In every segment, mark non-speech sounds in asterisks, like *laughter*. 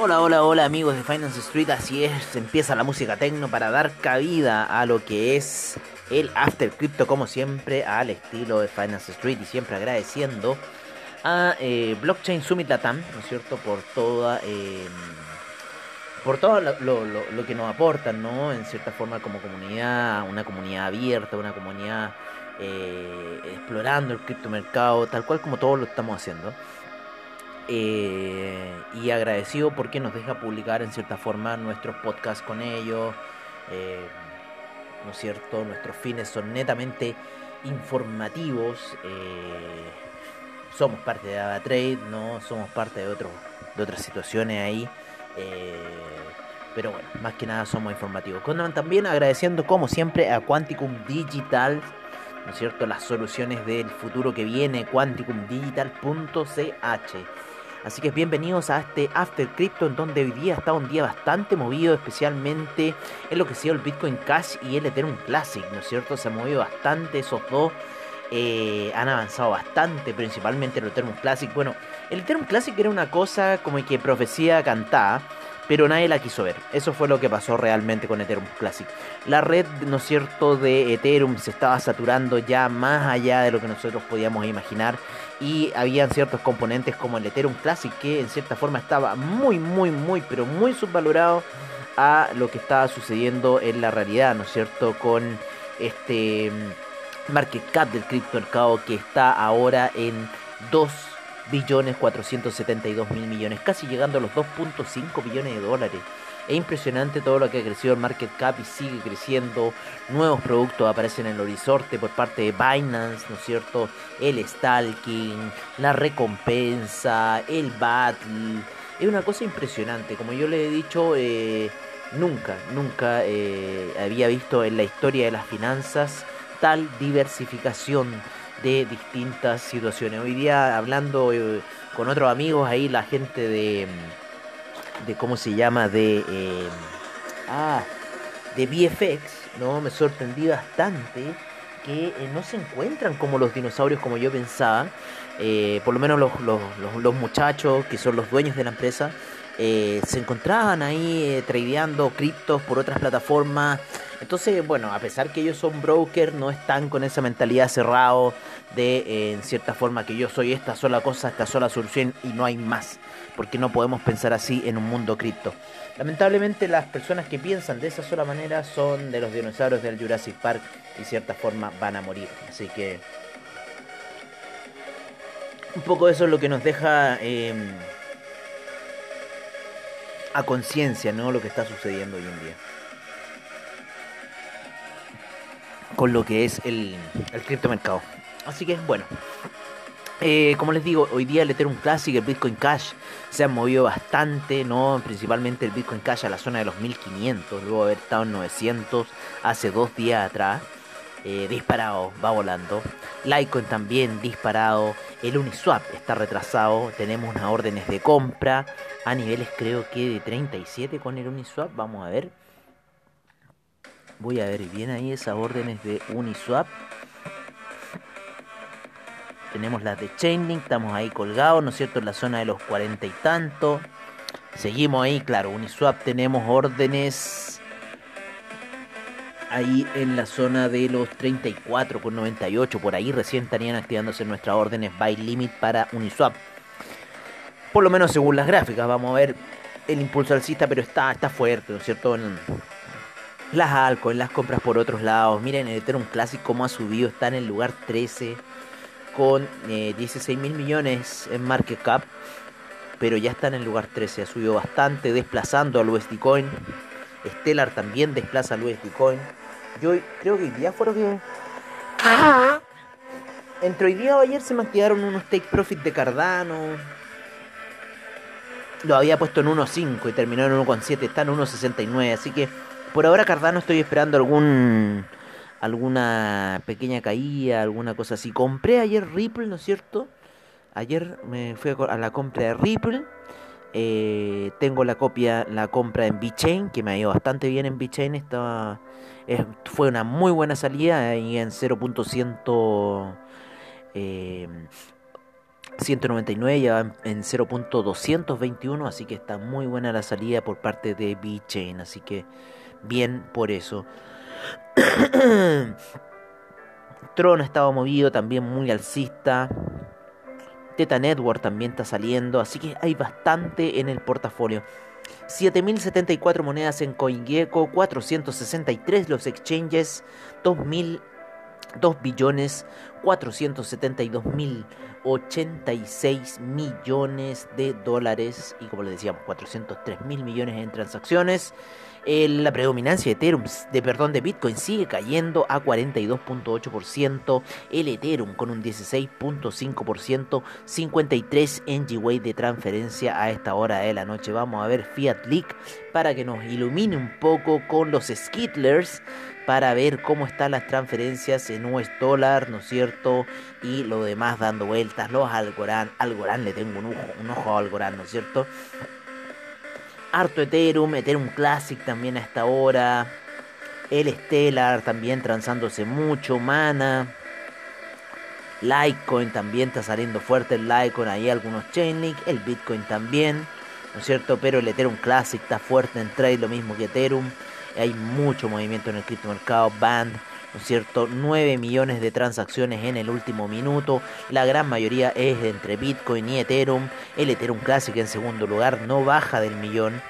Hola, hola, hola amigos de Finance Street, así es, empieza la música tecno para dar cabida a lo que es el After Crypto como siempre al estilo de Finance Street y siempre agradeciendo a eh, Blockchain Summit Latam, ¿no es cierto?, por toda... Eh, por todo lo, que nos aportan, ¿no? En cierta forma como comunidad, una comunidad abierta, una comunidad eh, explorando el criptomercado, tal cual como todos lo estamos haciendo. Eh, y agradecido porque nos deja publicar en cierta forma nuestros podcasts con ellos. Eh, ¿No es cierto? Nuestros fines son netamente informativos. somos parte de AvaTrade, ¿no? Somos parte de, otro, de otras situaciones ahí. pero bueno, más que nada somos informativos. También agradeciendo como siempre a Quanticum Digital ¿no cierto? Las soluciones del futuro que viene, quanticumdigital.ch. Así que bienvenidos a este After Crypto en donde hoy día está un día bastante movido, especialmente en lo que ha sido el Bitcoin Cash y el Ethereum Classic, ¿no es cierto? Se ha movido bastante esos dos. Eh, han avanzado bastante, principalmente el Ethereum Classic. Bueno, el Ethereum Classic era una cosa como que profecía cantada pero nadie la quiso ver. Eso fue lo que pasó realmente con Ethereum Classic. La red, ¿no es cierto?, de Ethereum se estaba saturando ya más allá de lo que nosotros podíamos imaginar y habían ciertos componentes como el Ethereum Classic que en cierta forma estaba muy, muy, muy, pero muy subvalorado a lo que estaba sucediendo en la realidad, ¿no es cierto?, con este market cap del criptomercado que está ahora en 2 billones 472 mil millones, casi llegando a los 2.5 billones de dólares. Es impresionante todo lo que ha crecido el market cap y sigue creciendo. Nuevos productos aparecen en el horizonte por parte de Binance, ¿no es cierto? El stalking, la recompensa, el battle. Es una cosa impresionante. Como yo le he dicho, eh, nunca, nunca eh, había visto en la historia de las finanzas tal diversificación de distintas situaciones. Hoy día hablando eh, con otros amigos ahí, la gente de, de ¿cómo se llama? De, eh, ah, de VFX, ¿no? Me sorprendí bastante que eh, no se encuentran como los dinosaurios como yo pensaba. por lo menos los, los, los, muchachos que son los dueños de la empresa se encontraban ahí tradeando criptos por otras plataformas entonces, bueno, a pesar que ellos son brokers, no están con esa mentalidad cerrado de, eh, en cierta forma, que yo soy esta sola cosa, esta sola solución y no hay más. Porque no podemos pensar así en un mundo cripto. Lamentablemente las personas que piensan de esa sola manera son de los dinosaurios del Jurassic Park y de cierta forma van a morir. Así que un poco eso es lo que nos deja em, a conciencia, ¿no? Lo que está sucediendo hoy en día. Con lo que es el, el criptomercado. Así que bueno. Eh, como les digo, hoy día el Ethereum Classic, el Bitcoin Cash se han movido bastante, ¿no? Principalmente el Bitcoin Cash a la zona de los 1500, luego haber estado en 900 hace dos días atrás. Eh, disparado, va volando. Litecoin también disparado. El Uniswap está retrasado. Tenemos unas órdenes de compra a niveles creo que de 37 con el Uniswap. Vamos a ver. Voy a ver bien ahí esas órdenes de Uniswap. Tenemos las de Chainlink, estamos ahí colgados, ¿no es cierto? En la zona de los cuarenta y tanto. Seguimos ahí, claro, Uniswap tenemos órdenes ahí en la zona de los 34 con 98. Por ahí recién estarían activándose nuestras órdenes buy limit para Uniswap. Por lo menos según las gráficas, vamos a ver el impulso alcista, pero está, está fuerte, ¿no es cierto? Las altcoins, las compras por otros lados. Miren, el Ethereum Classic cómo ha subido, está en el lugar 13 con 16 eh, mil millones en market cap. Pero ya está en el lugar 13, ha subido bastante, desplazando al USD Coin. Stellar también desplaza al USD Coin. Yo creo que hoy día fueron que... Entre hoy día o ayer se me unos take profit de Cardano. Lo había puesto en 1.5 y terminó en 1.7. Está en 1.69. Así que por ahora Cardano estoy esperando algún alguna pequeña caída, alguna cosa así. Compré ayer Ripple, ¿no es cierto? Ayer me fui a la compra de Ripple. Eh, tengo la copia, la compra en VeChain, que me ha ido bastante bien en VeChain. Estaba, fue una muy buena salida y en 0.100 eh, 199 ya en 0.221, así que está muy buena la salida por parte de B-Chain, así que bien por eso. *clears throat* Tron estaba movido, también muy alcista. Teta Network también está saliendo, así que hay bastante en el portafolio. 7.074 monedas en CoinGecko, 463 los exchanges, 2.000 2 billones 472 mil 86 millones de dólares y como les decíamos 403 mil millones en transacciones. La predominancia de Ethereum, de perdón, de Bitcoin sigue cayendo a 42.8%, el Ethereum con un 16.5%, 53 NGWay de transferencia a esta hora de la noche. Vamos a ver Fiat Leak para que nos ilumine un poco con los Skittlers para ver cómo están las transferencias en US dólar, ¿no es cierto? Y lo demás dando vueltas, los Algorand, Algorand le tengo un ojo, un ojo a Algorand, ¿no es cierto? harto Ethereum, Ethereum Classic también a esta hora, el Stellar también transándose mucho, Mana, Litecoin también está saliendo fuerte el Litecoin, ahí algunos Chainlink, el Bitcoin también, ¿no es cierto? Pero el Ethereum Classic está fuerte en trade, lo mismo que Ethereum, hay mucho movimiento en el criptomercado, Band, ¿no es cierto? 9 millones de transacciones en el último minuto. La gran mayoría es entre Bitcoin y Ethereum. El Ethereum Classic en segundo lugar no baja del millón.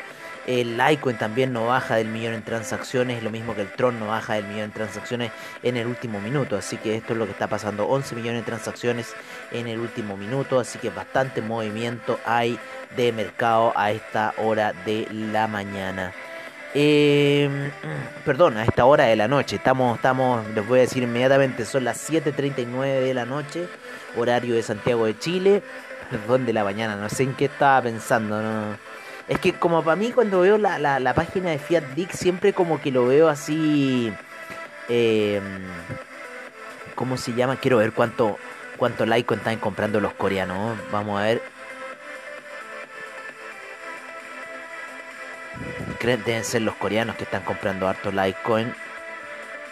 El Litecoin también no baja del millón en transacciones, lo mismo que el Tron no baja del millón en transacciones en el último minuto. Así que esto es lo que está pasando, 11 millones de transacciones en el último minuto. Así que bastante movimiento hay de mercado a esta hora de la mañana. Eh, perdón, a esta hora de la noche. Estamos, estamos, les voy a decir inmediatamente, son las 7.39 de la noche, horario de Santiago de Chile. Perdón de la mañana, no sé en qué estaba pensando. ¿no? Es que como para mí cuando veo la, la, página de Fiat Dick, siempre como que lo veo así... Eh, ¿Cómo se llama? Quiero ver cuánto, cuánto like están comprando los coreanos. Vamos a ver. Deben ser los coreanos que están comprando harto Litecoin.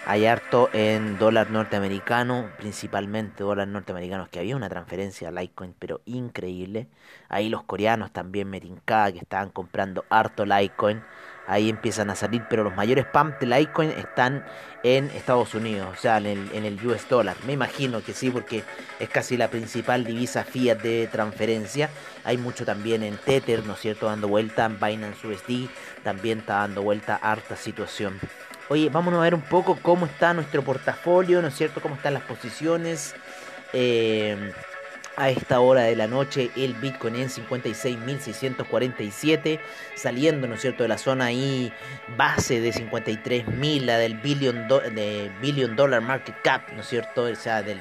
Hay harto en dólar norteamericano, principalmente dólar norteamericanos, que había una transferencia a Litecoin, pero increíble. Ahí los coreanos también Merinka, que estaban comprando harto Litecoin. Ahí empiezan a salir, pero los mayores pumps de Litecoin están en Estados Unidos, o sea, en el, en el US dollar. Me imagino que sí, porque es casi la principal divisa fiat de transferencia. Hay mucho también en Tether, ¿no es cierto? Dando vuelta en Binance USD, también está dando vuelta harta situación. Oye, vámonos a ver un poco cómo está nuestro portafolio, ¿no es cierto? Cómo están las posiciones. Eh, a esta hora de la noche el Bitcoin en 56.647, saliendo, ¿no es cierto?, de la zona ahí base de 53.000, la del billion, de billion dollar market cap, ¿no es cierto?, o sea, del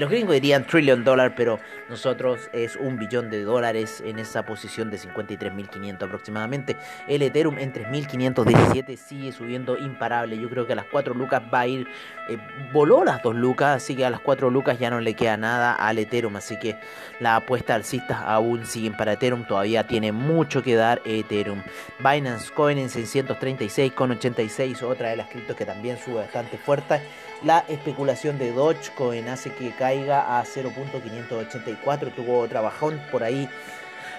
los gringos dirían trillion dollar, pero nosotros es un billón de dólares en esa posición de 53.500 aproximadamente. El Ethereum en 3.517 sigue subiendo imparable. Yo creo que a las 4 lucas va a ir, eh, voló las 2 lucas, así que a las 4 lucas ya no le queda nada al Ethereum. Así que la apuesta alcista aún siguen para Ethereum, todavía tiene mucho que dar Ethereum. Binance Coin en 636,86, otra de las criptos que también sube bastante fuerte. La especulación de Dogecoin hace que caiga a 0.584. Tuvo bajón por ahí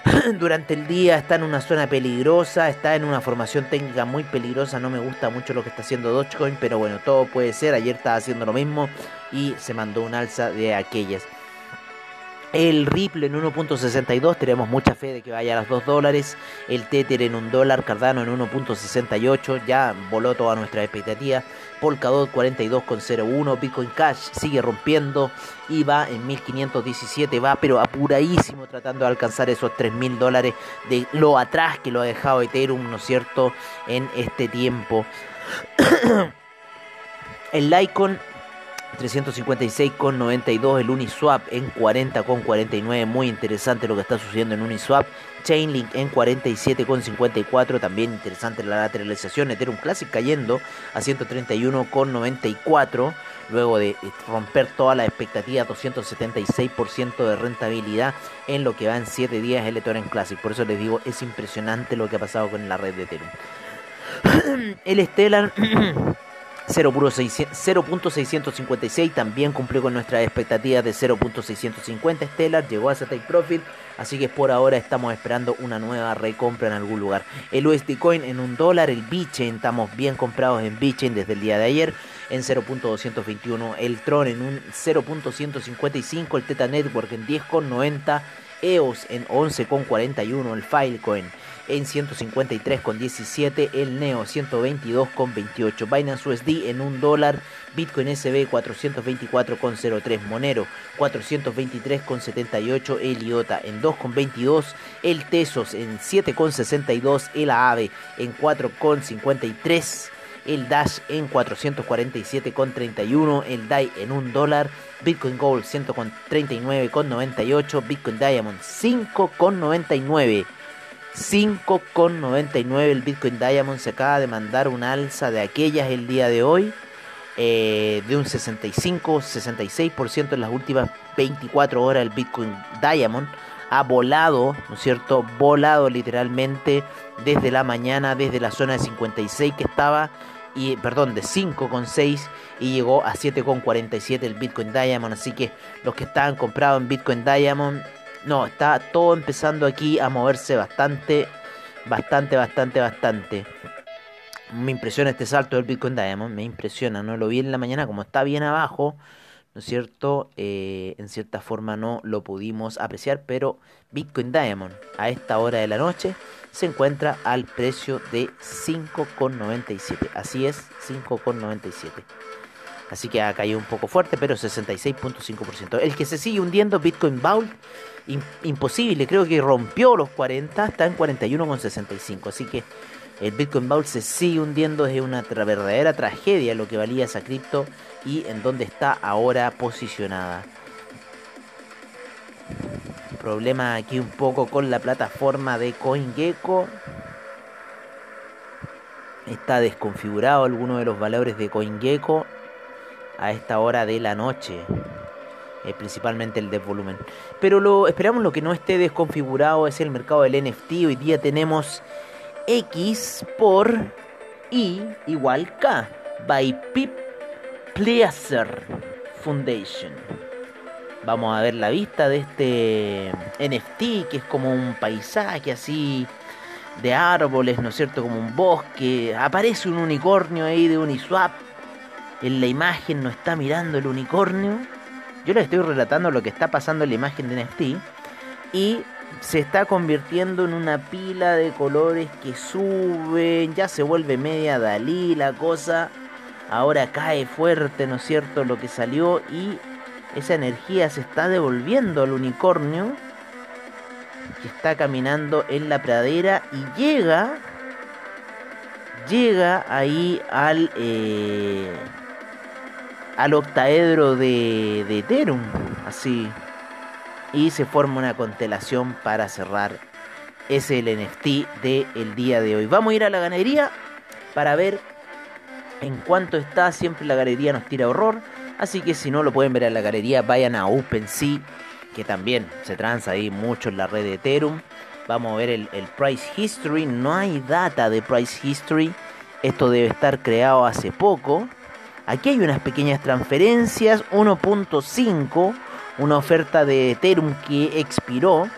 *laughs* durante el día. Está en una zona peligrosa. Está en una formación técnica muy peligrosa. No me gusta mucho lo que está haciendo Dogecoin. Pero bueno, todo puede ser. Ayer estaba haciendo lo mismo. Y se mandó un alza de aquellas. El Ripple en 1.62, tenemos mucha fe de que vaya a los 2 dólares. El Tether en 1 dólar, Cardano en 1.68, ya voló toda nuestra expectativa. Polkadot 42.01, Bitcoin Cash sigue rompiendo y va en 1517, va pero apuradísimo tratando de alcanzar esos 3.000 dólares de lo atrás que lo ha dejado Ethereum, ¿no es cierto?, en este tiempo. *coughs* el Litecoin 356,92 el Uniswap en 40,49. Muy interesante lo que está sucediendo en Uniswap. Chainlink en 47,54. También interesante la lateralización. Ethereum Classic cayendo a 131,94. Luego de romper toda la expectativa, 276% de rentabilidad en lo que va en 7 días el Ethereum Classic. Por eso les digo, es impresionante lo que ha pasado con la red de Ethereum. *clears throat* el Stellar *clears throat* 0.656 también cumplió con nuestras expectativas de 0.650 Stellar, llegó a take profit, así que por ahora estamos esperando una nueva recompra en algún lugar. El USD Coin en un dólar, el Bitcoin, estamos bien comprados en Bitcoin desde el día de ayer en 0.221, el Tron en un 0.155, el Teta Network en 10.90, EOS en 11.41, el Filecoin en 153,17, el Neo 122,28, Binance USD en 1 dólar, Bitcoin SB 424,03, Monero 423,78, el IOTA en 2,22, el Tesos en 7,62, el AAVE en 4,53, el Dash en 447,31, el DAI en 1 dólar, Bitcoin Gold 139,98, Bitcoin Diamond 5,99. 5,99 el Bitcoin Diamond se acaba de mandar un alza de aquellas el día de hoy eh, de un 65-66% en las últimas 24 horas el Bitcoin Diamond ha volado, ¿no es cierto? Volado literalmente desde la mañana, desde la zona de 56 que estaba, y perdón, de 5,6 y llegó a 7,47 el Bitcoin Diamond, así que los que estaban comprados en Bitcoin Diamond no, está todo empezando aquí a moverse bastante, bastante, bastante, bastante. Me impresiona este salto del Bitcoin Diamond, me impresiona, no lo vi en la mañana como está bien abajo, ¿no es cierto? Eh, en cierta forma no lo pudimos apreciar, pero Bitcoin Diamond a esta hora de la noche se encuentra al precio de 5,97. Así es, 5,97. Así que ha caído un poco fuerte, pero 66.5%. El que se sigue hundiendo, Bitcoin Vault, imposible, creo que rompió los 40, está en 41,65. Así que el Bitcoin Vault se sigue hundiendo, es una verdadera tragedia lo que valía esa cripto y en dónde está ahora posicionada. Problema aquí un poco con la plataforma de CoinGecko. Está desconfigurado alguno de los valores de CoinGecko a esta hora de la noche. Eh, principalmente el de volumen. Pero lo esperamos lo que no esté desconfigurado es el mercado del NFT. Hoy día tenemos X por I igual K by Pip Pleaser Foundation. Vamos a ver la vista de este NFT que es como un paisaje así de árboles, ¿no es cierto? Como un bosque. Aparece un unicornio ahí de Uniswap. En la imagen no está mirando el unicornio yo les estoy relatando lo que está pasando en la imagen de NFT y se está convirtiendo en una pila de colores que suben, ya se vuelve media Dalí la cosa, ahora cae fuerte, ¿no es cierto?, lo que salió y esa energía se está devolviendo al unicornio que está caminando en la pradera y llega, llega ahí al... Eh, al octaedro de, de Ethereum, así. Y se forma una constelación para cerrar ese el NFT del día de hoy. Vamos a ir a la ganadería para ver en cuánto está. Siempre la galería nos tira horror. Así que si no lo pueden ver en la galería, vayan a OpenSea, que también se transa ahí mucho en la red de Ethereum. Vamos a ver el Price History. No hay data de Price History. Esto debe estar creado hace poco. Aquí hay unas pequeñas transferencias, 1.5, una oferta de Ethereum que expiró.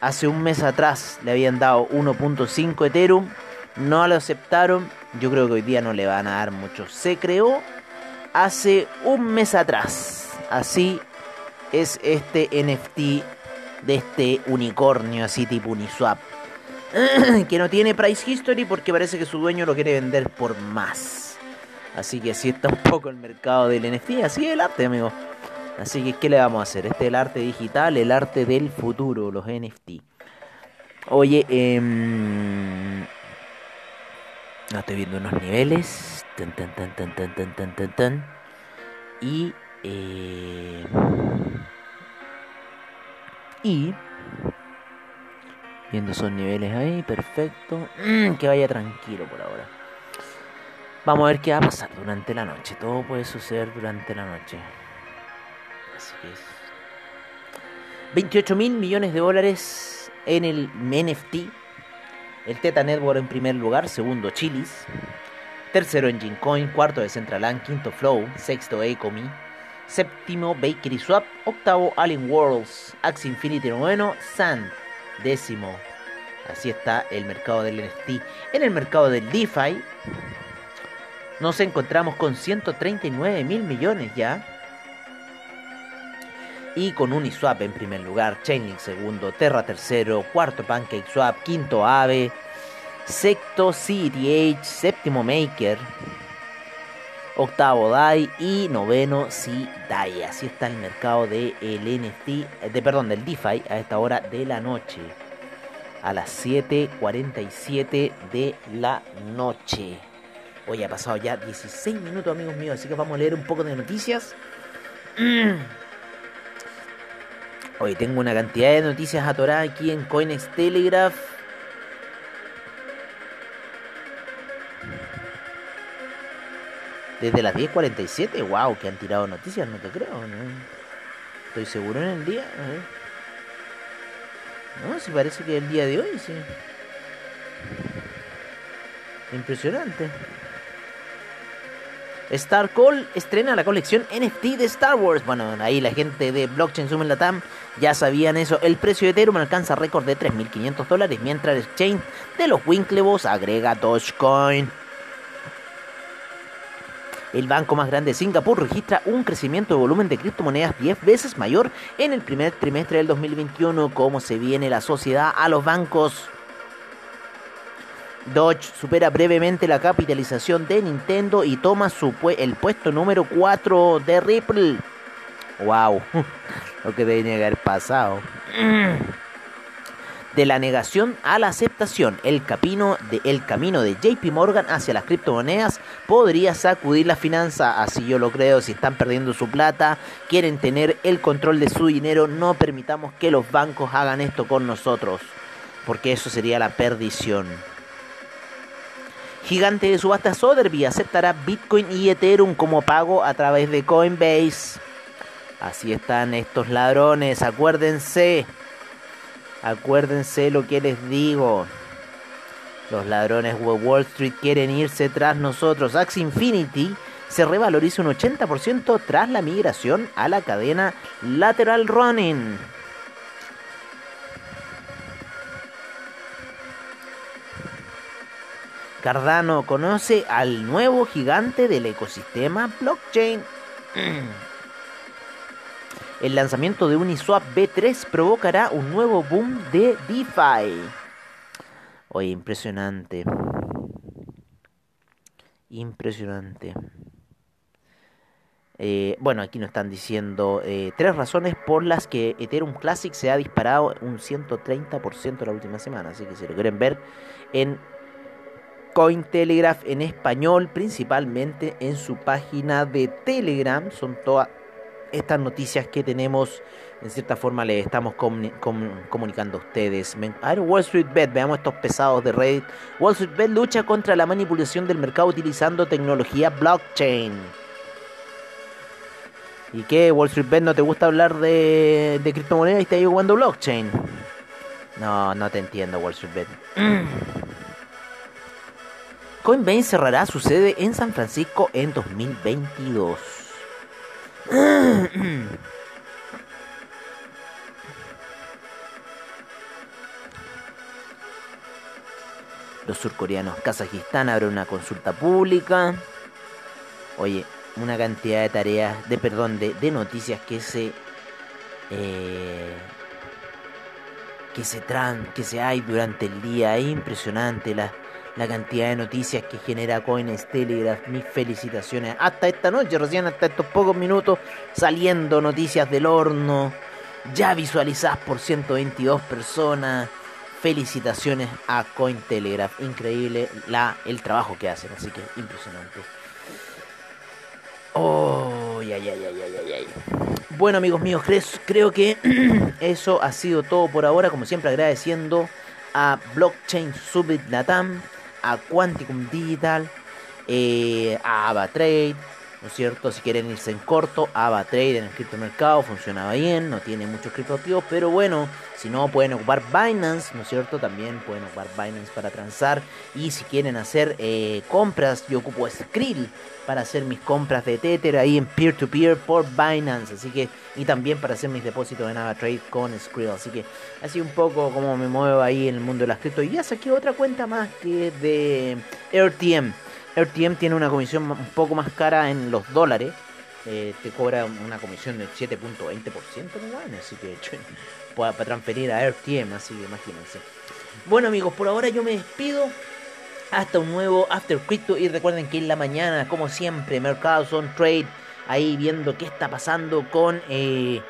Hace un mes atrás le habían dado 1.5 Ethereum, no lo aceptaron, yo creo que hoy día no le van a dar mucho. Se creó hace un mes atrás, así es este NFT de este unicornio así tipo Uniswap. *clears throat* que no tiene price history porque parece que su dueño lo quiere vender por más. Así que así está un poco el mercado del NFT, así es el arte, amigo. Así que, ¿qué le vamos a hacer? Este es el arte digital, el arte del futuro, los NFT. Oye, eh, estoy viendo unos niveles. Tan, tan, tan, tan, tan, tan, tan, tan, tan. Y. Eh, y. Viendo esos niveles ahí, perfecto. *clears throat* Que vaya tranquilo por ahora. Vamos a ver qué va a pasar durante la noche. Todo puede suceder durante la noche. Así que es. 28 mil millones de dólares en el NFT. El Teta Network en primer lugar, segundo Chilis. Tercero Engine Coin, cuarto de Centraland, quinto Flow, sexto Ecomi, séptimo Bakery Swap, octavo Alien Worlds, Axie Infinity noveno, Sand, décimo. Así está el mercado del NFT. En el mercado del DeFi nos encontramos con 139 mil millones ya. Y con Uniswap en primer lugar, Chainlink segundo, Terra tercero, cuarto PancakeSwap, quinto Aave, sexto CDH, séptimo Maker, octavo DAI y noveno CDAI. Así está el mercado del NFT, de, perdón, del DeFi a esta hora de la noche. A las 7.47 de la noche. Hoy ha pasado ya 16 minutos, amigos míos, así que vamos a leer un poco de noticias. *clears throat* Hoy tengo una cantidad de noticias atoradas aquí en Coinex Telegraph. Desde las 10.47, wow, que han tirado noticias, no te creo, ¿no? Estoy seguro en el día. No, si parece que es el día de hoy, sí. Impresionante. Star Call estrena la colección NFT de Star Wars. Bueno, ahí la gente de Blockchain Summit Latam ya sabían eso. El precio de Ethereum alcanza récord de 3.500 dólares, mientras el exchange de los Winklevoss agrega Dogecoin. El banco más grande de Singapur registra un crecimiento de volumen de criptomonedas 10 veces mayor en el primer trimestre del 2021. ¿Cómo se viene la sociedad a los bancos? Dodge supera brevemente la capitalización de Nintendo y toma su el puesto número 4 de Ripple. Wow, *laughs* lo que debería haber pasado. *clears throat* De la negación a la aceptación, el camino, de, el camino de JP Morgan hacia las criptomonedas podría sacudir la finanza, así yo lo creo, si están perdiendo su plata, quieren tener el control de su dinero, no permitamos que los bancos hagan esto con nosotros, porque eso sería la perdición. Gigante de subasta Sotheby's aceptará Bitcoin y Ethereum como pago a través de Coinbase. Así están estos ladrones, acuérdense. Acuérdense lo que les digo. Los ladrones de Wall Street quieren irse tras nosotros. Axie Infinity se revaloriza un 80% tras la migración a la cadena Lateral Running. Cardano conoce al nuevo gigante del ecosistema blockchain. *clears throat* El lanzamiento de Uniswap B3 provocará un nuevo boom de DeFi. Oye, impresionante. Impresionante. Eh, bueno, aquí nos están diciendo eh, tres razones por las que Ethereum Classic se ha disparado un 130% la última semana. Así que si lo quieren ver en Cointelegraph en español, principalmente en su página de Telegram, son todas estas noticias que tenemos, en cierta forma le estamos comunicando a ustedes. A ver, Wall Street Bet, veamos estos pesados de Reddit. Wall Street Bet lucha contra la manipulación del mercado utilizando tecnología blockchain. ¿Y qué? ¿Wall Street Bet no te gusta hablar de, de criptomonedas y está ahí jugando blockchain? No, no te entiendo, Wall Street Bet. *clears throat* Coinbase cerrará su sede en San Francisco en 2022. *clears throat* Los surcoreanos Kazajistán abren una consulta pública. Oye, una cantidad de tareas, de perdón, de, noticias que se eh, que se tran, que se hay durante el día. Es impresionante la, la cantidad de noticias que genera Coins Telegraph. Mis felicitaciones. Hasta esta noche, recién hasta estos pocos minutos, saliendo noticias del horno. Ya visualizadas por 122 personas. Felicitaciones a Cointelegraph. Increíble la, el trabajo que hacen. Así que impresionante. Oh, ay. Bueno, amigos míos, creo que *clears throat* eso ha sido todo por ahora. Como siempre, agradeciendo a Blockchain Subit Latam a Quanticum Digital, eh, a AvaTrade, ¿no es cierto? Si quieren irse en corto, AVA Trade en el criptomercado funcionaba bien, no tiene muchos criptoactivos, pero bueno, si no pueden ocupar Binance, ¿no es cierto? También pueden ocupar Binance para transar y si quieren hacer eh, compras, yo ocupo Skrill para hacer mis compras de Tether ahí en peer-to-peer por Binance, así que y también para hacer mis depósitos en AvaTrade con Skrill, así que así un poco como me muevo ahí en el mundo de las cripto y ya saqué otra cuenta más que es de RTM. RTM tiene una comisión un poco más cara en los dólares. Eh, te cobra una comisión del 7.20%, ¿no? así que *laughs* para transferir a RTM, así que imagínense. Bueno amigos, por ahora yo me despido. Hasta un nuevo After Crypto y recuerden que en la mañana, como siempre, Mercados on Trade, ahí viendo qué está pasando con eh,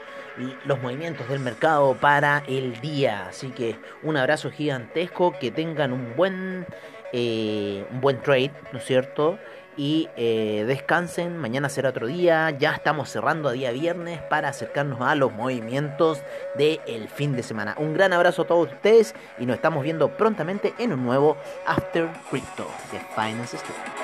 los movimientos del mercado para el día. Así que un abrazo gigantesco, que tengan un buen eh, un buen trade, ¿no es cierto? Y eh, descansen, mañana será otro día, ya estamos cerrando a día viernes para acercarnos a los movimientos del fin de semana. Un gran abrazo a todos ustedes y nos estamos viendo prontamente en un nuevo After Crypto de Finance Street.